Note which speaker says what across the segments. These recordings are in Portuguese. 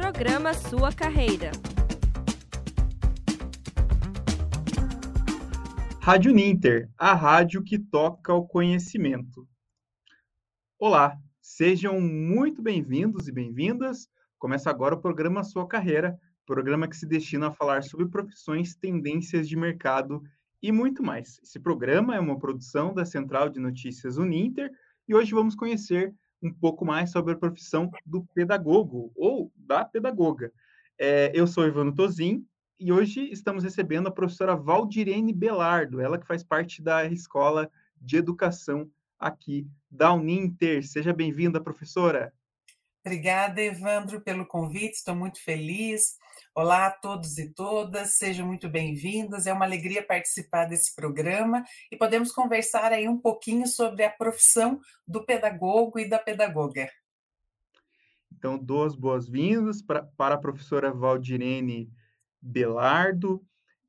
Speaker 1: Programa Sua Carreira.
Speaker 2: Rádio Ninter, a rádio que toca o conhecimento. Olá, sejam muito bem-vindos e bem-vindas. Começa agora o programa Sua Carreira, programa que se destina a falar sobre profissões, tendências de mercado e muito mais. Esse programa é uma produção da Central de Notícias Uninter e hoje vamos conhecer um pouco mais sobre a profissão do pedagogo ou da pedagoga. É, eu sou Ivano Tozin e hoje estamos recebendo a professora Valdirene Belardo, ela que faz parte da Escola de Educação aqui da Uninter. Seja bem-vinda, professora.
Speaker 3: Obrigada, Evandro, pelo convite, estou muito feliz. Olá a todos e todas, sejam muito bem-vindas. É uma alegria participar desse programa e podemos conversar aí um pouquinho sobre a profissão do pedagogo e da pedagoga.
Speaker 2: Então, duas boas-vindas para a professora Valdirene Belardo.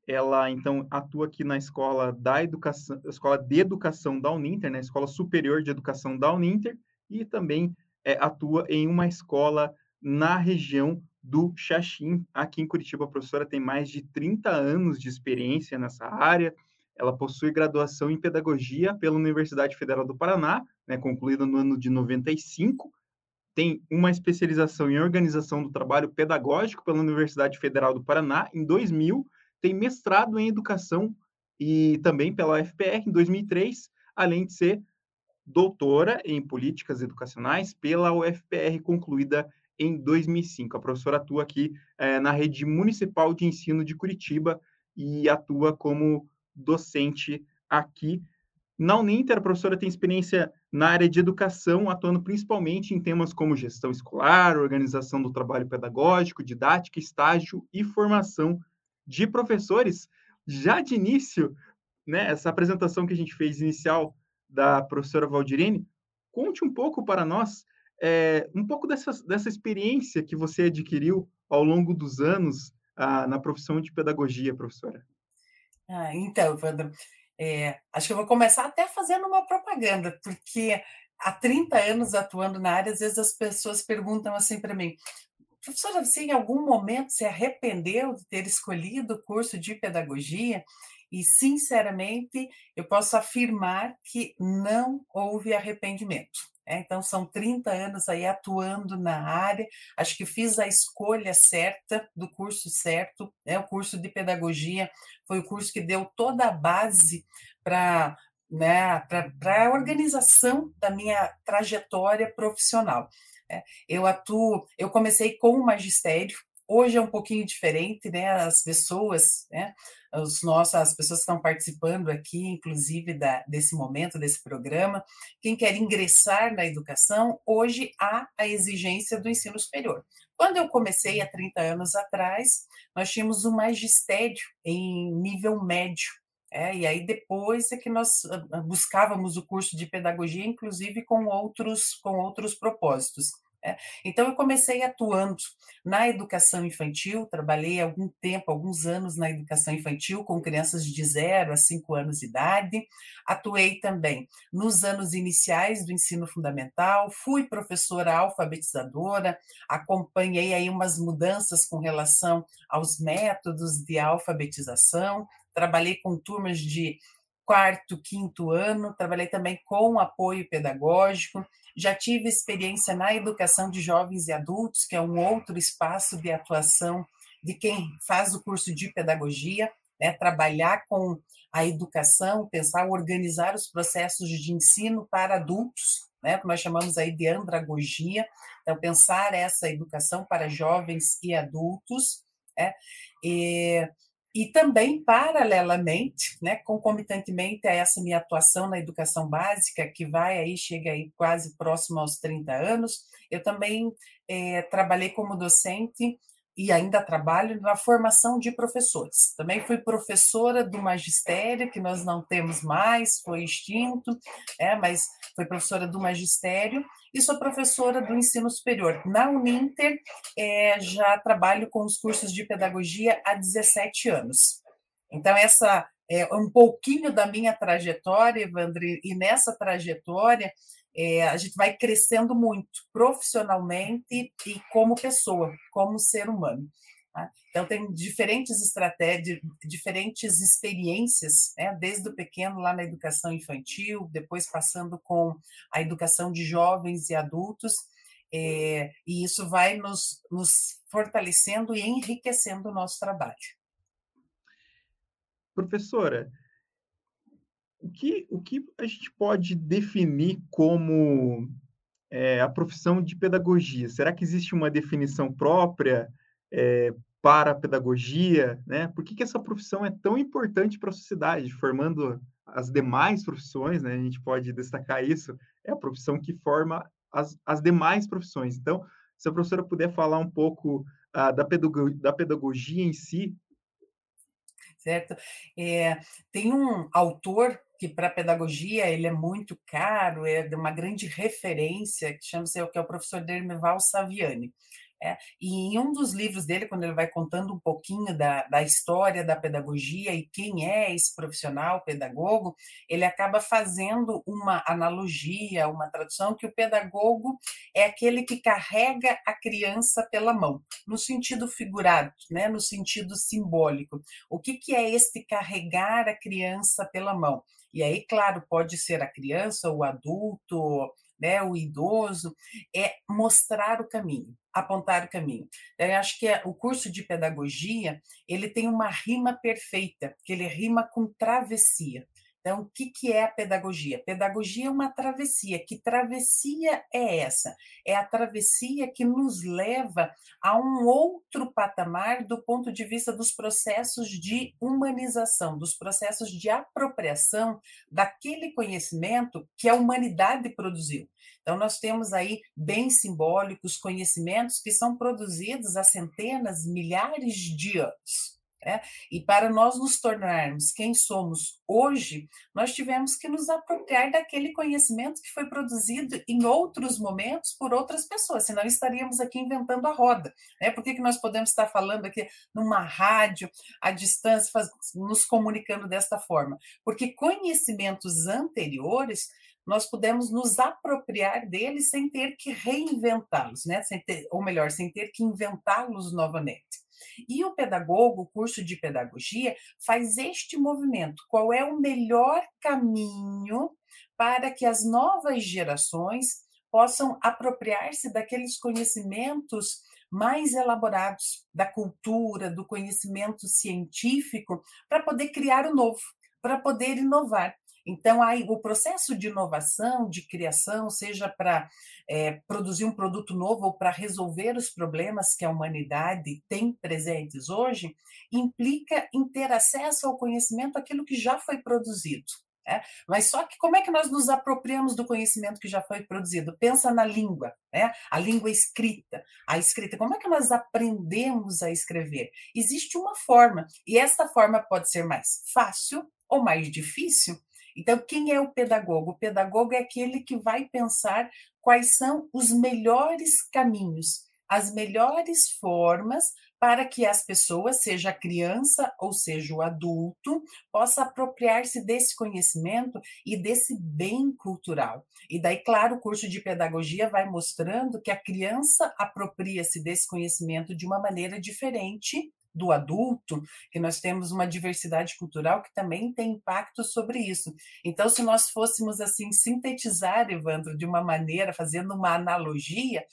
Speaker 2: Ela, então, atua aqui na Escola da Educação, Escola de Educação da Uninter, na né? Escola Superior de Educação da Uninter, e também é, atua em uma escola na região do Xaxim. Aqui em Curitiba, a professora tem mais de 30 anos de experiência nessa área. Ela possui graduação em Pedagogia pela Universidade Federal do Paraná, né, concluída no ano de 95. Tem uma especialização em Organização do Trabalho Pedagógico pela Universidade Federal do Paraná em 2000. Tem mestrado em Educação e também pela UFPR em 2003, além de ser doutora em Políticas Educacionais pela UFPR, concluída em 2005. A professora atua aqui é, na rede municipal de ensino de Curitiba e atua como docente aqui. Na Uninter, a professora tem experiência na área de educação, atuando principalmente em temas como gestão escolar, organização do trabalho pedagógico, didática, estágio e formação de professores. Já de início, né, essa apresentação que a gente fez inicial da professora Valdirene, conte um pouco para nós é, um pouco dessa, dessa experiência que você adquiriu ao longo dos anos ah, na profissão de pedagogia, professora.
Speaker 3: Ah, então, Evandro, é, acho que eu vou começar até fazendo uma propaganda, porque há 30 anos atuando na área, às vezes as pessoas perguntam assim para mim, professora, você em algum momento se arrependeu de ter escolhido o curso de pedagogia? E, sinceramente, eu posso afirmar que não houve arrependimento. É, então, são 30 anos aí atuando na área. Acho que fiz a escolha certa do curso certo. Né? O curso de pedagogia foi o curso que deu toda a base para né, para a organização da minha trajetória profissional. É, eu atuo, eu comecei com o magistério, hoje é um pouquinho diferente, né? As pessoas, né? os nossos, as pessoas que estão participando aqui, inclusive da, desse momento, desse programa, quem quer ingressar na educação, hoje há a exigência do ensino superior. Quando eu comecei há 30 anos atrás, nós tínhamos o magistério em nível médio. É, e aí depois é que nós ah, ah, buscávamos o curso de pedagogia, inclusive com outros, com outros propósitos. É. Então, eu comecei atuando na educação infantil, trabalhei algum tempo, alguns anos na educação infantil, com crianças de 0 a 5 anos de idade. Atuei também nos anos iniciais do ensino fundamental, fui professora alfabetizadora, acompanhei aí umas mudanças com relação aos métodos de alfabetização, trabalhei com turmas de quarto, quinto ano, trabalhei também com apoio pedagógico, já tive experiência na educação de jovens e adultos, que é um outro espaço de atuação de quem faz o curso de pedagogia, né, trabalhar com a educação, pensar, organizar os processos de ensino para adultos, né, que nós chamamos aí de andragogia, então pensar essa educação para jovens e adultos, né, e e também, paralelamente, né, concomitantemente a essa minha atuação na educação básica, que vai aí, chega aí quase próximo aos 30 anos, eu também é, trabalhei como docente e ainda trabalho na formação de professores. Também fui professora do magistério, que nós não temos mais, foi extinto, é, mas fui professora do magistério e sou professora do ensino superior. Na Uninter, é, já trabalho com os cursos de pedagogia há 17 anos. Então, essa é um pouquinho da minha trajetória, Evandro, e nessa trajetória é, a gente vai crescendo muito profissionalmente e como pessoa, como ser humano. Tá? Então, tem diferentes estratégias, diferentes experiências, né? desde o pequeno lá na educação infantil, depois passando com a educação de jovens e adultos, é, e isso vai nos, nos fortalecendo e enriquecendo o nosso trabalho.
Speaker 2: Professora, o que, o que a gente pode definir como é, a profissão de pedagogia? Será que existe uma definição própria? é, para a pedagogia, né? Por que, que essa profissão é tão importante para a sociedade, formando as demais profissões, né? A gente pode destacar isso, é a profissão que forma as, as demais profissões. Então, se a professora puder falar um pouco uh, da, pedagogia, da pedagogia em si.
Speaker 3: Certo. É, tem um autor que para pedagogia ele é muito caro, é de uma grande referência, que chama-se que é o professor Dermeval Saviani. É, e em um dos livros dele, quando ele vai contando um pouquinho da, da história da pedagogia e quem é esse profissional pedagogo, ele acaba fazendo uma analogia, uma tradução, que o pedagogo é aquele que carrega a criança pela mão, no sentido figurado, né, no sentido simbólico. O que, que é este carregar a criança pela mão? E aí, claro, pode ser a criança, o adulto, né, o idoso, é mostrar o caminho, apontar o caminho. Eu acho que é, o curso de pedagogia ele tem uma rima perfeita, que ele rima com travessia. Então, o que, que é a pedagogia? Pedagogia é uma travessia. Que travessia é essa? É a travessia que nos leva a um outro patamar do ponto de vista dos processos de humanização, dos processos de apropriação daquele conhecimento que a humanidade produziu. Então, nós temos aí bens simbólicos, conhecimentos que são produzidos há centenas, milhares de anos. Né? E para nós nos tornarmos quem somos hoje, nós tivemos que nos apropriar daquele conhecimento que foi produzido em outros momentos por outras pessoas, senão estaríamos aqui inventando a roda. Né? Por que, que nós podemos estar falando aqui numa rádio, à distância, faz, nos comunicando desta forma? Porque conhecimentos anteriores nós pudemos nos apropriar deles sem ter que reinventá-los, né? Sem ter, ou melhor, sem ter que inventá-los novamente. E o pedagogo, o curso de pedagogia, faz este movimento. Qual é o melhor caminho para que as novas gerações possam apropriar-se daqueles conhecimentos mais elaborados da cultura, do conhecimento científico, para poder criar o novo, para poder inovar. Então, aí, o processo de inovação, de criação, seja para é, produzir um produto novo ou para resolver os problemas que a humanidade tem presentes hoje, implica em ter acesso ao conhecimento, aquilo que já foi produzido. É? Mas só que como é que nós nos apropriamos do conhecimento que já foi produzido? Pensa na língua, né? a língua escrita. A escrita, como é que nós aprendemos a escrever? Existe uma forma, e esta forma pode ser mais fácil ou mais difícil, então, quem é o pedagogo? O pedagogo é aquele que vai pensar quais são os melhores caminhos, as melhores formas para que as pessoas, seja a criança ou seja o adulto, possa apropriar-se desse conhecimento e desse bem cultural. E daí, claro, o curso de pedagogia vai mostrando que a criança apropria-se desse conhecimento de uma maneira diferente do adulto, que nós temos uma diversidade cultural que também tem impacto sobre isso. Então, se nós fôssemos assim sintetizar, Evandro, de uma maneira, fazendo uma analogia,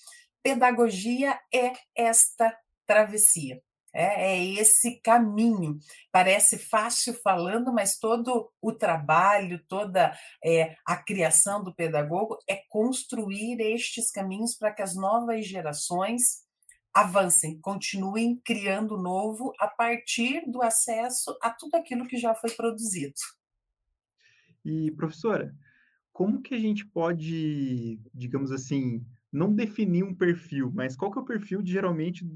Speaker 3: pedagogia é esta travessia. É, é, esse caminho. Parece fácil falando, mas todo o trabalho, toda é, a criação do pedagogo é construir estes caminhos para que as novas gerações avancem, continuem criando novo a partir do acesso a tudo aquilo que já foi produzido.
Speaker 2: E, professora, como que a gente pode, digamos assim, não definir um perfil, mas qual que é o perfil de, geralmente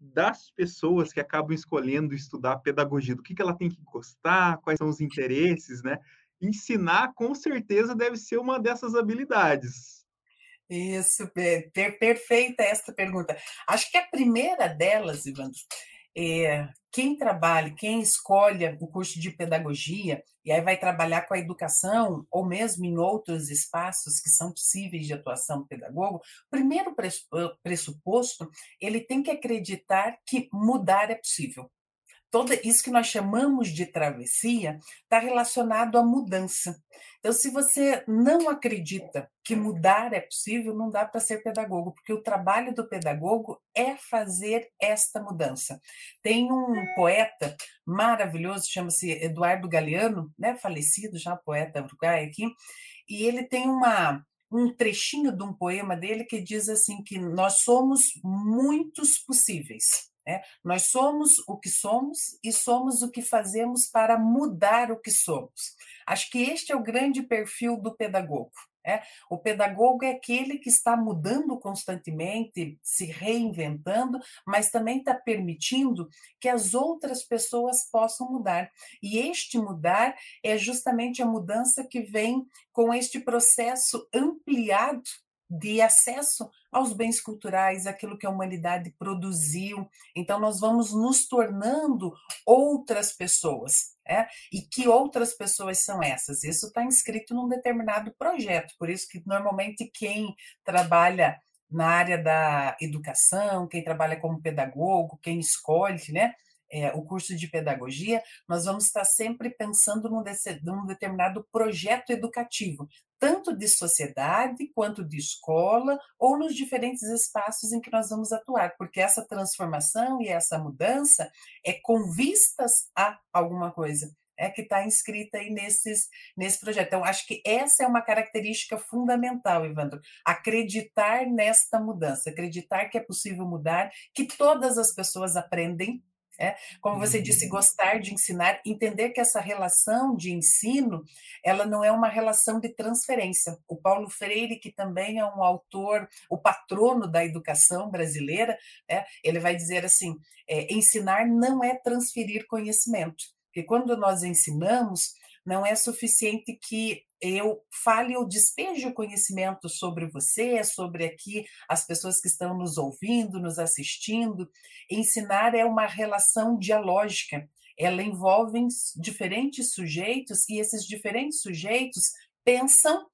Speaker 2: das pessoas que acabam escolhendo estudar pedagogia? Do que, que ela tem que gostar, quais são os interesses, né? Ensinar, com certeza, deve ser uma dessas habilidades.
Speaker 3: Isso, per perfeita esta pergunta. Acho que a primeira delas, Ivandro, é, quem trabalha, quem escolhe o curso de pedagogia e aí vai trabalhar com a educação ou mesmo em outros espaços que são possíveis de atuação pedagogo, primeiro pressuposto, ele tem que acreditar que mudar é possível todo isso que nós chamamos de travessia está relacionado à mudança. Então, se você não acredita que mudar é possível, não dá para ser pedagogo, porque o trabalho do pedagogo é fazer esta mudança. Tem um poeta maravilhoso, chama-se Eduardo Galeano, né, falecido já, poeta uruguai aqui, e ele tem uma um trechinho de um poema dele que diz assim que nós somos muitos possíveis. É, nós somos o que somos e somos o que fazemos para mudar o que somos. Acho que este é o grande perfil do pedagogo. É? O pedagogo é aquele que está mudando constantemente, se reinventando, mas também está permitindo que as outras pessoas possam mudar. E este mudar é justamente a mudança que vem com este processo ampliado de acesso aos bens culturais, aquilo que a humanidade produziu. Então, nós vamos nos tornando outras pessoas. É? E que outras pessoas são essas? Isso está inscrito num determinado projeto, por isso que normalmente quem trabalha na área da educação, quem trabalha como pedagogo, quem escolhe, né? É, o curso de pedagogia, nós vamos estar sempre pensando num, num determinado projeto educativo, tanto de sociedade quanto de escola ou nos diferentes espaços em que nós vamos atuar, porque essa transformação e essa mudança é com vistas a alguma coisa. É que está inscrita aí nesses, nesse projeto. Então, acho que essa é uma característica fundamental, Ivandro. Acreditar nesta mudança, acreditar que é possível mudar, que todas as pessoas aprendem, é, como você disse, uhum. gostar de ensinar, entender que essa relação de ensino, ela não é uma relação de transferência. O Paulo Freire, que também é um autor, o patrono da educação brasileira, é, ele vai dizer assim: é, ensinar não é transferir conhecimento, porque quando nós ensinamos, não é suficiente que eu fale ou despeje o conhecimento sobre você, sobre aqui as pessoas que estão nos ouvindo, nos assistindo. Ensinar é uma relação dialógica. Ela envolve diferentes sujeitos e esses diferentes sujeitos pensam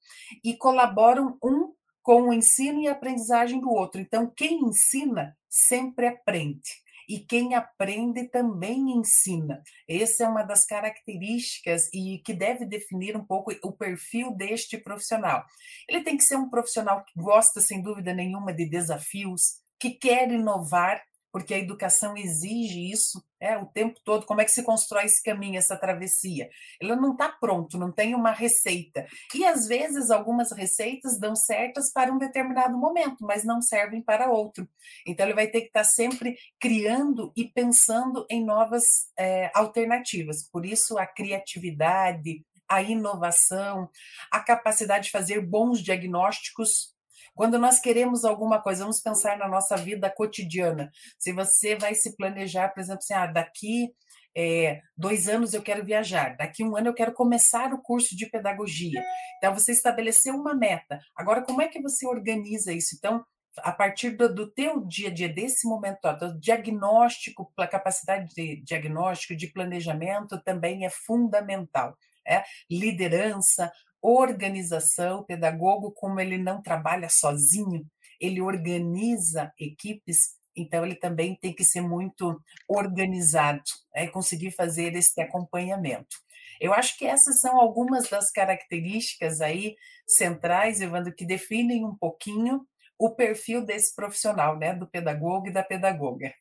Speaker 3: e colaboram um com o ensino e a aprendizagem do outro. Então, quem ensina sempre aprende e quem aprende também ensina. Essa é uma das características e que deve definir um pouco o perfil deste profissional. Ele tem que ser um profissional que gosta, sem dúvida nenhuma, de desafios, que quer inovar, porque a educação exige isso é, o tempo todo. Como é que se constrói esse caminho, essa travessia? Ele não está pronto, não tem uma receita. E às vezes algumas receitas dão certas para um determinado momento, mas não servem para outro. Então ele vai ter que estar tá sempre criando e pensando em novas é, alternativas. Por isso a criatividade, a inovação, a capacidade de fazer bons diagnósticos quando nós queremos alguma coisa, vamos pensar na nossa vida cotidiana. Se você vai se planejar, por exemplo, assim, ah, daqui é, dois anos eu quero viajar, daqui um ano eu quero começar o curso de pedagogia. Então, você estabeleceu uma meta. Agora, como é que você organiza isso? Então, a partir do, do teu dia a dia, desse momento, ó, diagnóstico, a capacidade de diagnóstico, de planejamento também é fundamental. É? Liderança, organização, o pedagogo, como ele não trabalha sozinho, ele organiza equipes, então ele também tem que ser muito organizado né, e conseguir fazer esse acompanhamento. Eu acho que essas são algumas das características aí centrais, Evandro, que definem um pouquinho o perfil desse profissional, né, do pedagogo e da pedagoga.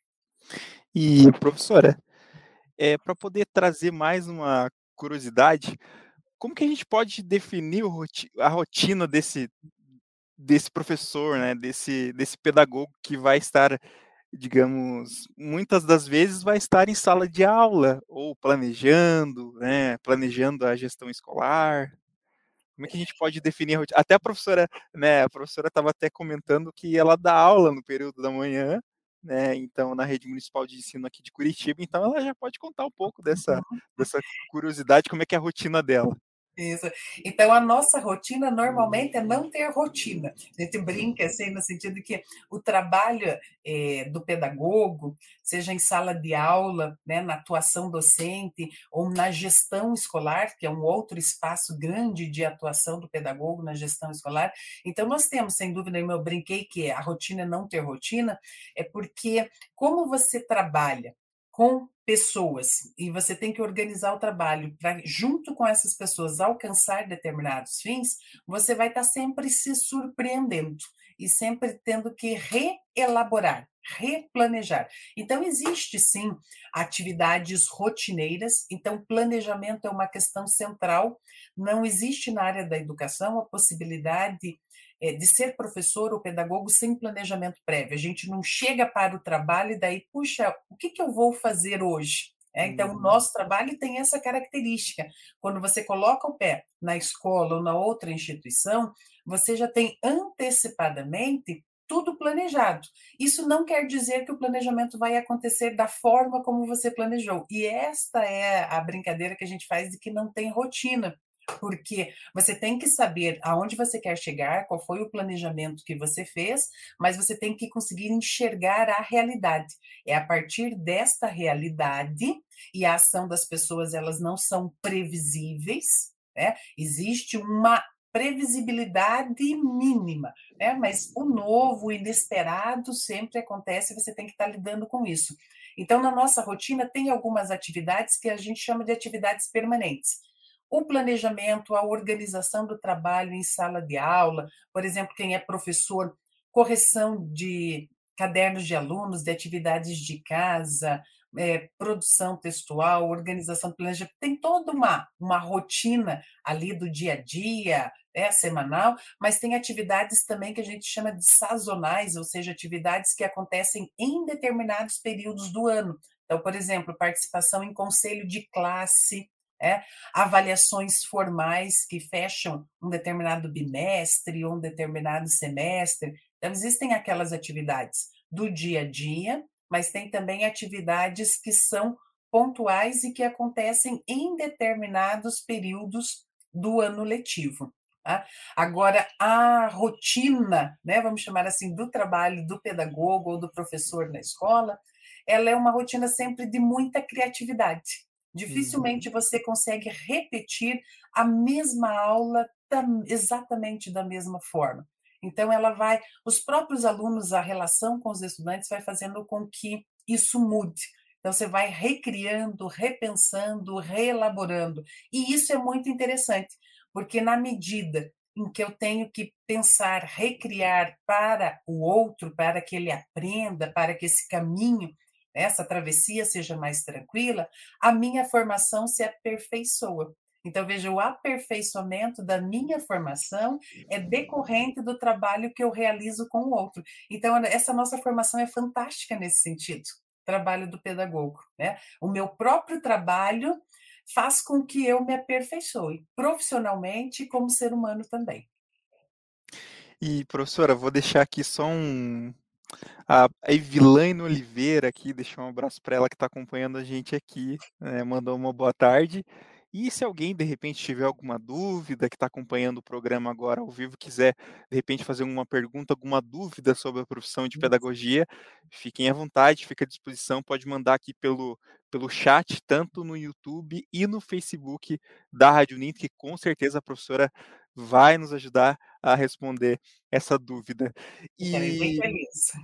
Speaker 2: E, professora, é, para poder trazer mais uma curiosidade, como que a gente pode definir a rotina desse, desse professor, né, desse, desse pedagogo que vai estar, digamos, muitas das vezes vai estar em sala de aula ou planejando, né, planejando a gestão escolar. Como é que a gente pode definir a rotina? Até a professora, né, a professora estava até comentando que ela dá aula no período da manhã, né, então na rede municipal de ensino aqui de Curitiba, então ela já pode contar um pouco dessa, dessa curiosidade, como é que é a rotina dela.
Speaker 3: Isso. Então, a nossa rotina normalmente é não ter rotina. A gente brinca assim, no sentido de que o trabalho é, do pedagogo, seja em sala de aula, né, na atuação docente, ou na gestão escolar, que é um outro espaço grande de atuação do pedagogo na gestão escolar. Então, nós temos, sem dúvida, eu brinquei que a rotina é não ter rotina, é porque como você trabalha com pessoas e você tem que organizar o trabalho para, junto com essas pessoas, alcançar determinados fins, você vai estar sempre se surpreendendo e sempre tendo que reelaborar, replanejar. Então, existe sim atividades rotineiras, então, planejamento é uma questão central. Não existe na área da educação a possibilidade de ser professor ou pedagogo sem planejamento prévio. A gente não chega para o trabalho e daí, puxa, o que, que eu vou fazer hoje? É, então, o uhum. nosso trabalho tem essa característica. Quando você coloca o pé na escola ou na outra instituição, você já tem antecipadamente tudo planejado. Isso não quer dizer que o planejamento vai acontecer da forma como você planejou. E esta é a brincadeira que a gente faz de que não tem rotina porque você tem que saber aonde você quer chegar, qual foi o planejamento que você fez, mas você tem que conseguir enxergar a realidade. É a partir desta realidade e a ação das pessoas elas não são previsíveis, né? Existe uma previsibilidade mínima, né? Mas o novo, o inesperado sempre acontece, você tem que estar lidando com isso. Então, na nossa rotina tem algumas atividades que a gente chama de atividades permanentes o planejamento, a organização do trabalho em sala de aula, por exemplo, quem é professor, correção de cadernos de alunos, de atividades de casa, é, produção textual, organização do planejamento, tem toda uma, uma rotina ali do dia a dia, é, semanal, mas tem atividades também que a gente chama de sazonais, ou seja, atividades que acontecem em determinados períodos do ano. Então, por exemplo, participação em conselho de classe, é, avaliações formais que fecham um determinado bimestre ou um determinado semestre. Então, existem aquelas atividades do dia a dia, mas tem também atividades que são pontuais e que acontecem em determinados períodos do ano letivo. Tá? Agora, a rotina, né, vamos chamar assim, do trabalho do pedagogo ou do professor na escola, ela é uma rotina sempre de muita criatividade. Dificilmente uhum. você consegue repetir a mesma aula exatamente da mesma forma. Então, ela vai, os próprios alunos, a relação com os estudantes vai fazendo com que isso mude. Então, você vai recriando, repensando, reelaborando. E isso é muito interessante, porque na medida em que eu tenho que pensar, recriar para o outro, para que ele aprenda, para que esse caminho essa travessia seja mais tranquila, a minha formação se aperfeiçoa. Então, veja, o aperfeiçoamento da minha formação é decorrente do trabalho que eu realizo com o outro. Então, essa nossa formação é fantástica nesse sentido, trabalho do pedagogo. Né? O meu próprio trabalho faz com que eu me aperfeiçoe, profissionalmente e como ser humano também.
Speaker 2: E, professora, vou deixar aqui só um, a Evilaine Oliveira aqui, deixar um abraço para ela que está acompanhando a gente aqui, né, mandou uma boa tarde. E se alguém de repente tiver alguma dúvida, que está acompanhando o programa agora ao vivo, quiser de repente fazer alguma pergunta, alguma dúvida sobre a profissão de pedagogia, fiquem à vontade, fica à disposição, pode mandar aqui pelo, pelo chat, tanto no YouTube e no Facebook da Rádio Ninto, que com certeza a professora vai nos ajudar a responder essa dúvida.
Speaker 3: E,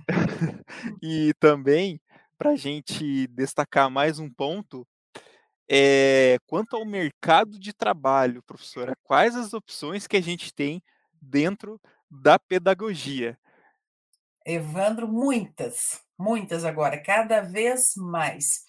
Speaker 2: e também, para a gente destacar mais um ponto, é, quanto ao mercado de trabalho, professora, quais as opções que a gente tem dentro da pedagogia?
Speaker 3: Evandro, muitas, muitas agora, cada vez mais.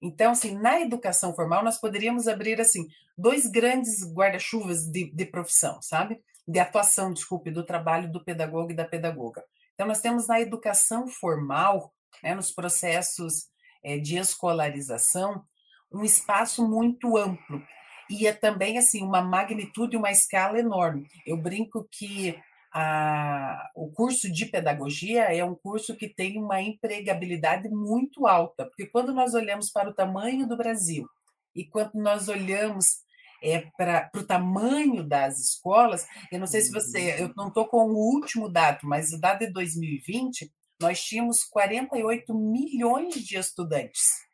Speaker 3: Então, assim, na educação formal, nós poderíamos abrir, assim, dois grandes guarda-chuvas de, de profissão, sabe? De atuação, desculpe, do trabalho do pedagogo e da pedagoga. Então, nós temos na educação formal, né, nos processos é, de escolarização, um espaço muito amplo e é também assim uma magnitude, uma escala enorme. Eu brinco que a, o curso de pedagogia é um curso que tem uma empregabilidade muito alta, porque quando nós olhamos para o tamanho do Brasil e quando nós olhamos é, para o tamanho das escolas. Eu não sei se você, eu não estou com o último dado, mas o dado de 2020, nós tínhamos 48 milhões de estudantes.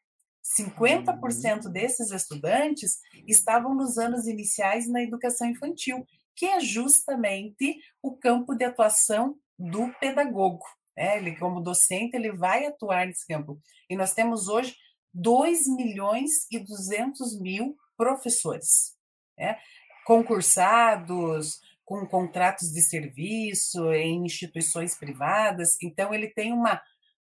Speaker 3: 50% desses estudantes estavam nos anos iniciais na educação infantil, que é justamente o campo de atuação do pedagogo. Né? Ele, como docente, ele vai atuar nesse campo. E nós temos hoje 2 milhões e 200 mil professores, né? concursados, com contratos de serviço em instituições privadas. Então, ele tem uma,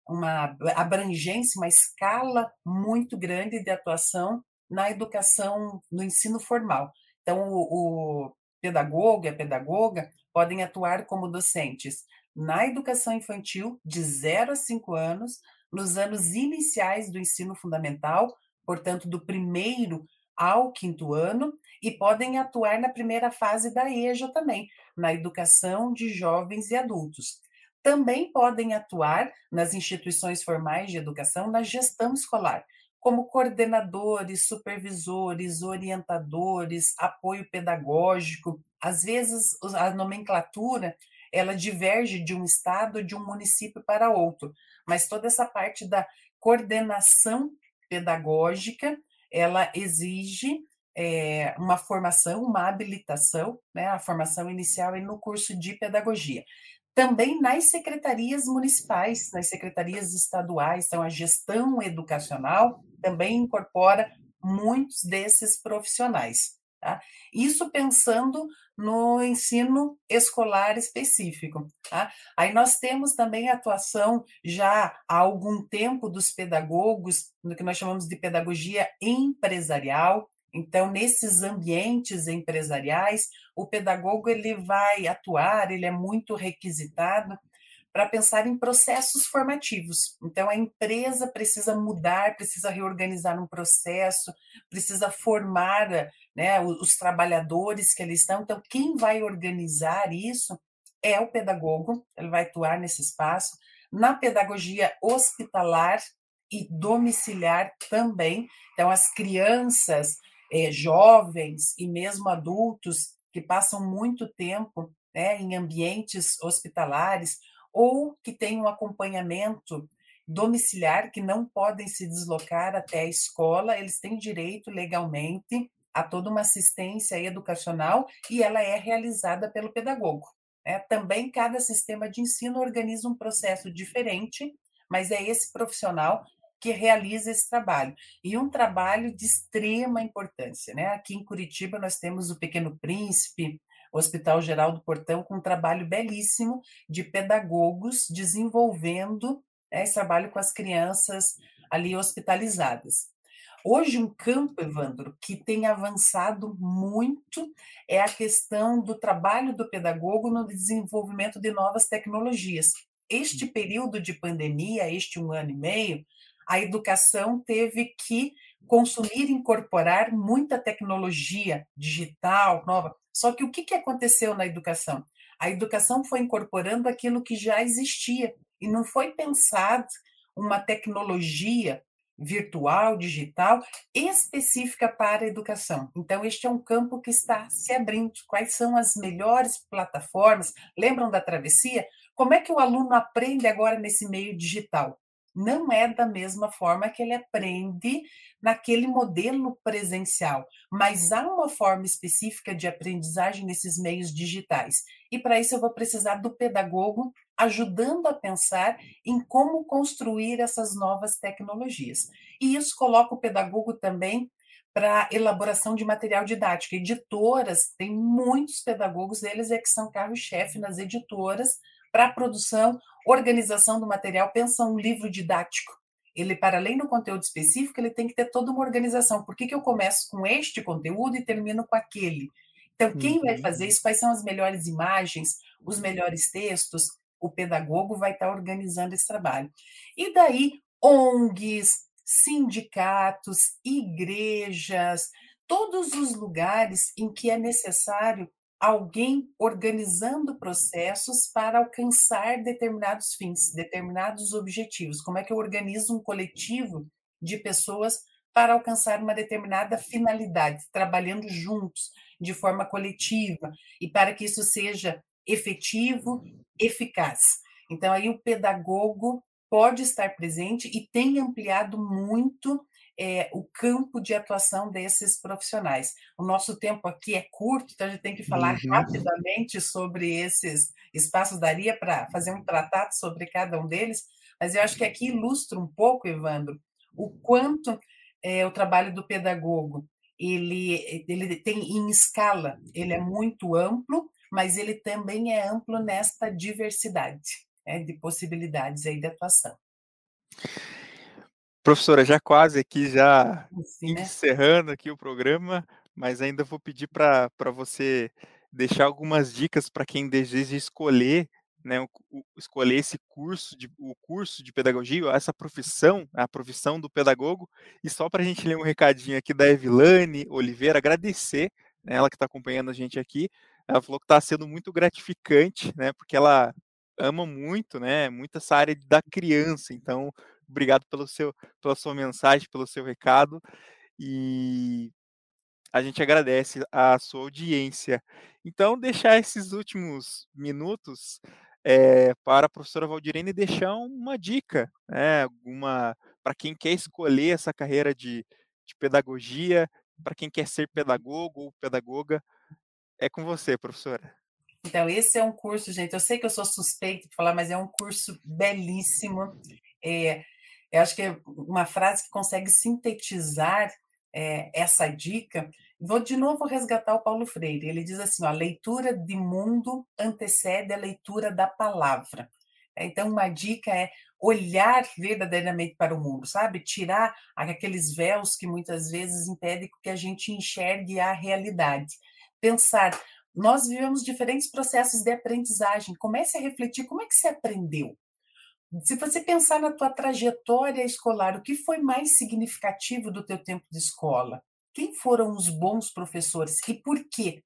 Speaker 3: uma abrangência, uma escala muito grande de atuação na educação, no ensino formal. Então, o, o pedagogo e a pedagoga podem atuar como docentes na educação infantil de 0 a 5 anos, nos anos iniciais do ensino fundamental, portanto, do primeiro ao quinto ano, e podem atuar na primeira fase da EJA também, na educação de jovens e adultos. Também podem atuar nas instituições formais de educação na gestão escolar, como coordenadores, supervisores, orientadores, apoio pedagógico. Às vezes, a nomenclatura ela diverge de um estado, de um município para outro, mas toda essa parte da coordenação pedagógica, ela exige é, uma formação, uma habilitação, né, a formação inicial é no curso de pedagogia. Também nas secretarias municipais, nas secretarias estaduais, então a gestão educacional também incorpora muitos desses profissionais. Tá? Isso pensando no ensino escolar específico. Tá? Aí nós temos também a atuação já há algum tempo dos pedagogos, no que nós chamamos de pedagogia empresarial. Então, nesses ambientes empresariais, o pedagogo ele vai atuar, ele é muito requisitado para pensar em processos formativos. Então, a empresa precisa mudar, precisa reorganizar um processo, precisa formar né, os trabalhadores que ali estão. Então, quem vai organizar isso é o pedagogo, ele vai atuar nesse espaço. Na pedagogia hospitalar e domiciliar também. Então, as crianças, eh, jovens e mesmo adultos que passam muito tempo né, em ambientes hospitalares ou que têm um acompanhamento domiciliar, que não podem se deslocar até a escola, eles têm direito legalmente a toda uma assistência educacional e ela é realizada pelo pedagogo. Né? Também cada sistema de ensino organiza um processo diferente, mas é esse profissional que realiza esse trabalho. E um trabalho de extrema importância. Né? Aqui em Curitiba nós temos o Pequeno Príncipe, Hospital Geral do Portão, com um trabalho belíssimo de pedagogos desenvolvendo né, esse trabalho com as crianças ali hospitalizadas. Hoje, um campo, Evandro, que tem avançado muito é a questão do trabalho do pedagogo no desenvolvimento de novas tecnologias. Este hum. período de pandemia, este um ano e meio, a educação teve que consumir e incorporar muita tecnologia digital nova. Só que o que aconteceu na educação? A educação foi incorporando aquilo que já existia e não foi pensado uma tecnologia virtual, digital, específica para a educação. Então, este é um campo que está se abrindo. Quais são as melhores plataformas? Lembram da travessia? Como é que o aluno aprende agora nesse meio digital? Não é da mesma forma que ele aprende naquele modelo presencial, mas há uma forma específica de aprendizagem nesses meios digitais. E para isso eu vou precisar do pedagogo ajudando a pensar em como construir essas novas tecnologias. E isso coloca o pedagogo também para elaboração de material didático. Editoras, tem muitos pedagogos, eles é que são carro-chefe nas editoras para a produção, organização do material. Pensa um livro didático. Ele, para além do conteúdo específico, ele tem que ter toda uma organização. Por que, que eu começo com este conteúdo e termino com aquele? Então, quem uhum. vai fazer isso? Quais são as melhores imagens, os melhores textos? o pedagogo vai estar organizando esse trabalho. E daí, ONGs, sindicatos, igrejas, todos os lugares em que é necessário alguém organizando processos para alcançar determinados fins, determinados objetivos. Como é que eu organizo um coletivo de pessoas para alcançar uma determinada finalidade, trabalhando juntos, de forma coletiva, e para que isso seja efetivo, eficaz. Então, aí o pedagogo pode estar presente e tem ampliado muito é, o campo de atuação desses profissionais. O nosso tempo aqui é curto, então a gente tem que falar uhum. rapidamente sobre esses espaços. Daria para fazer um tratado sobre cada um deles, mas eu acho que aqui ilustra um pouco, Evandro, o quanto é, o trabalho do pedagogo ele, ele tem em escala, ele é muito amplo, mas ele também é amplo nesta diversidade né, de possibilidades aí de atuação.
Speaker 2: Professora, já quase aqui, já Sim, né? encerrando aqui o programa, mas ainda vou pedir para você deixar algumas dicas para quem deseja escolher né, o, o, escolher esse curso de, o curso de pedagogia, essa profissão, a profissão do pedagogo, e só para a gente ler um recadinho aqui da Evilane Oliveira, agradecer né, ela que está acompanhando a gente aqui, ela falou que está sendo muito gratificante, né, porque ela ama muito, né, muito essa área da criança, então obrigado pelo seu, pela sua mensagem, pelo seu recado, e a gente agradece a sua audiência. Então, deixar esses últimos minutos é, para a professora Valdirene deixar uma dica, né, alguma para quem quer escolher essa carreira de, de pedagogia, para quem quer ser pedagogo ou pedagoga. É com você, professora.
Speaker 3: Então, esse é um curso, gente. Eu sei que eu sou suspeito de falar, mas é um curso belíssimo. É, eu acho que é uma frase que consegue sintetizar é, essa dica Vou de novo resgatar o Paulo Freire. Ele diz assim: ó, a leitura de mundo antecede a leitura da palavra. Então, uma dica é olhar verdadeiramente para o mundo, sabe? Tirar aqueles véus que muitas vezes impedem que a gente enxergue a realidade. Pensar, nós vivemos diferentes processos de aprendizagem. Comece a refletir como é que você aprendeu. Se você pensar na tua trajetória escolar, o que foi mais significativo do teu tempo de escola? Quem foram os bons professores e por quê?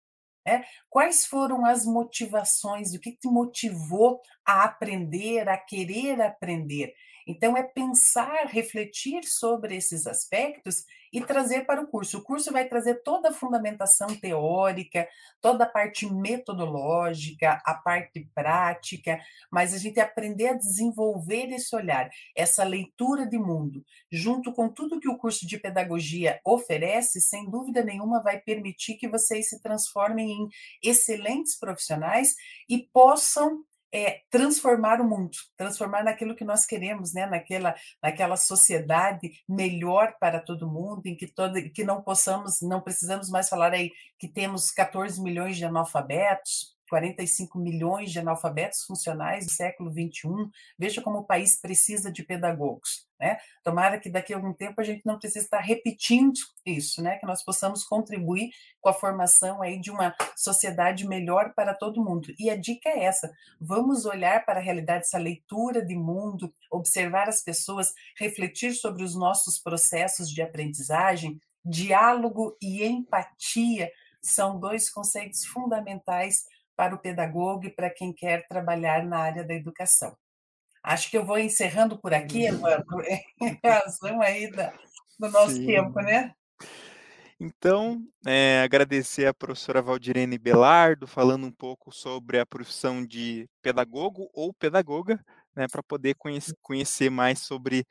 Speaker 3: É, quais foram as motivações? O que te motivou a aprender, a querer aprender? Então, é pensar, refletir sobre esses aspectos e trazer para o curso. O curso vai trazer toda a fundamentação teórica, toda a parte metodológica, a parte prática, mas a gente aprender a desenvolver esse olhar, essa leitura de mundo, junto com tudo que o curso de pedagogia oferece, sem dúvida nenhuma vai permitir que vocês se transformem em excelentes profissionais e possam é, transformar o mundo, transformar naquilo que nós queremos, né? naquela, naquela sociedade melhor para todo mundo, em que, todo, que não possamos, não precisamos mais falar aí que temos 14 milhões de analfabetos, 45 milhões de analfabetos funcionais do século 21. Veja como o país precisa de pedagogos. Né? Tomara que daqui a algum tempo a gente não precise estar repetindo isso, né? que nós possamos contribuir com a formação aí de uma sociedade melhor para todo mundo. E a dica é essa: vamos olhar para a realidade, essa leitura de mundo, observar as pessoas, refletir sobre os nossos processos de aprendizagem, diálogo e empatia são dois conceitos fundamentais para o pedagogo e para quem quer trabalhar na área da educação. Acho que eu vou encerrando por aqui, uhum. Evandro, em razão aí da, do nosso Sim. tempo, né?
Speaker 2: Então, é, agradecer a professora Valdirene Belardo, falando um pouco sobre a profissão de pedagogo ou pedagoga, né, para poder conhecer, conhecer mais sobre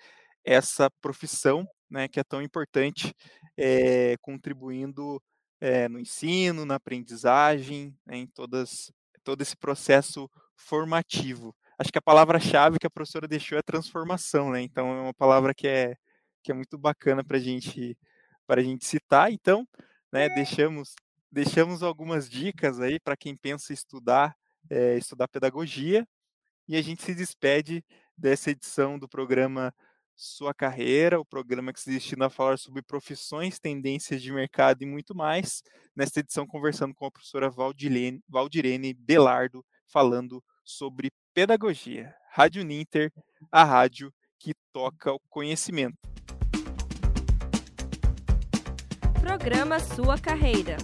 Speaker 2: essa profissão, né, que é tão importante, é, contribuindo é, no ensino, na aprendizagem, né, em todas, todo esse processo formativo. Acho que a palavra-chave que a professora deixou é transformação, né? Então é uma palavra que é, que é muito bacana para gente, a gente citar. Então, né, deixamos, deixamos algumas dicas aí para quem pensa estudar, é, estudar pedagogia. E a gente se despede dessa edição do programa sua carreira, o programa que se destina a falar sobre profissões, tendências de mercado e muito mais. Nesta edição, conversando com a professora Valdirene, Valdirene Belardo, falando sobre pedagogia. Rádio Ninter, a rádio que toca o conhecimento.
Speaker 1: Programa Sua Carreira.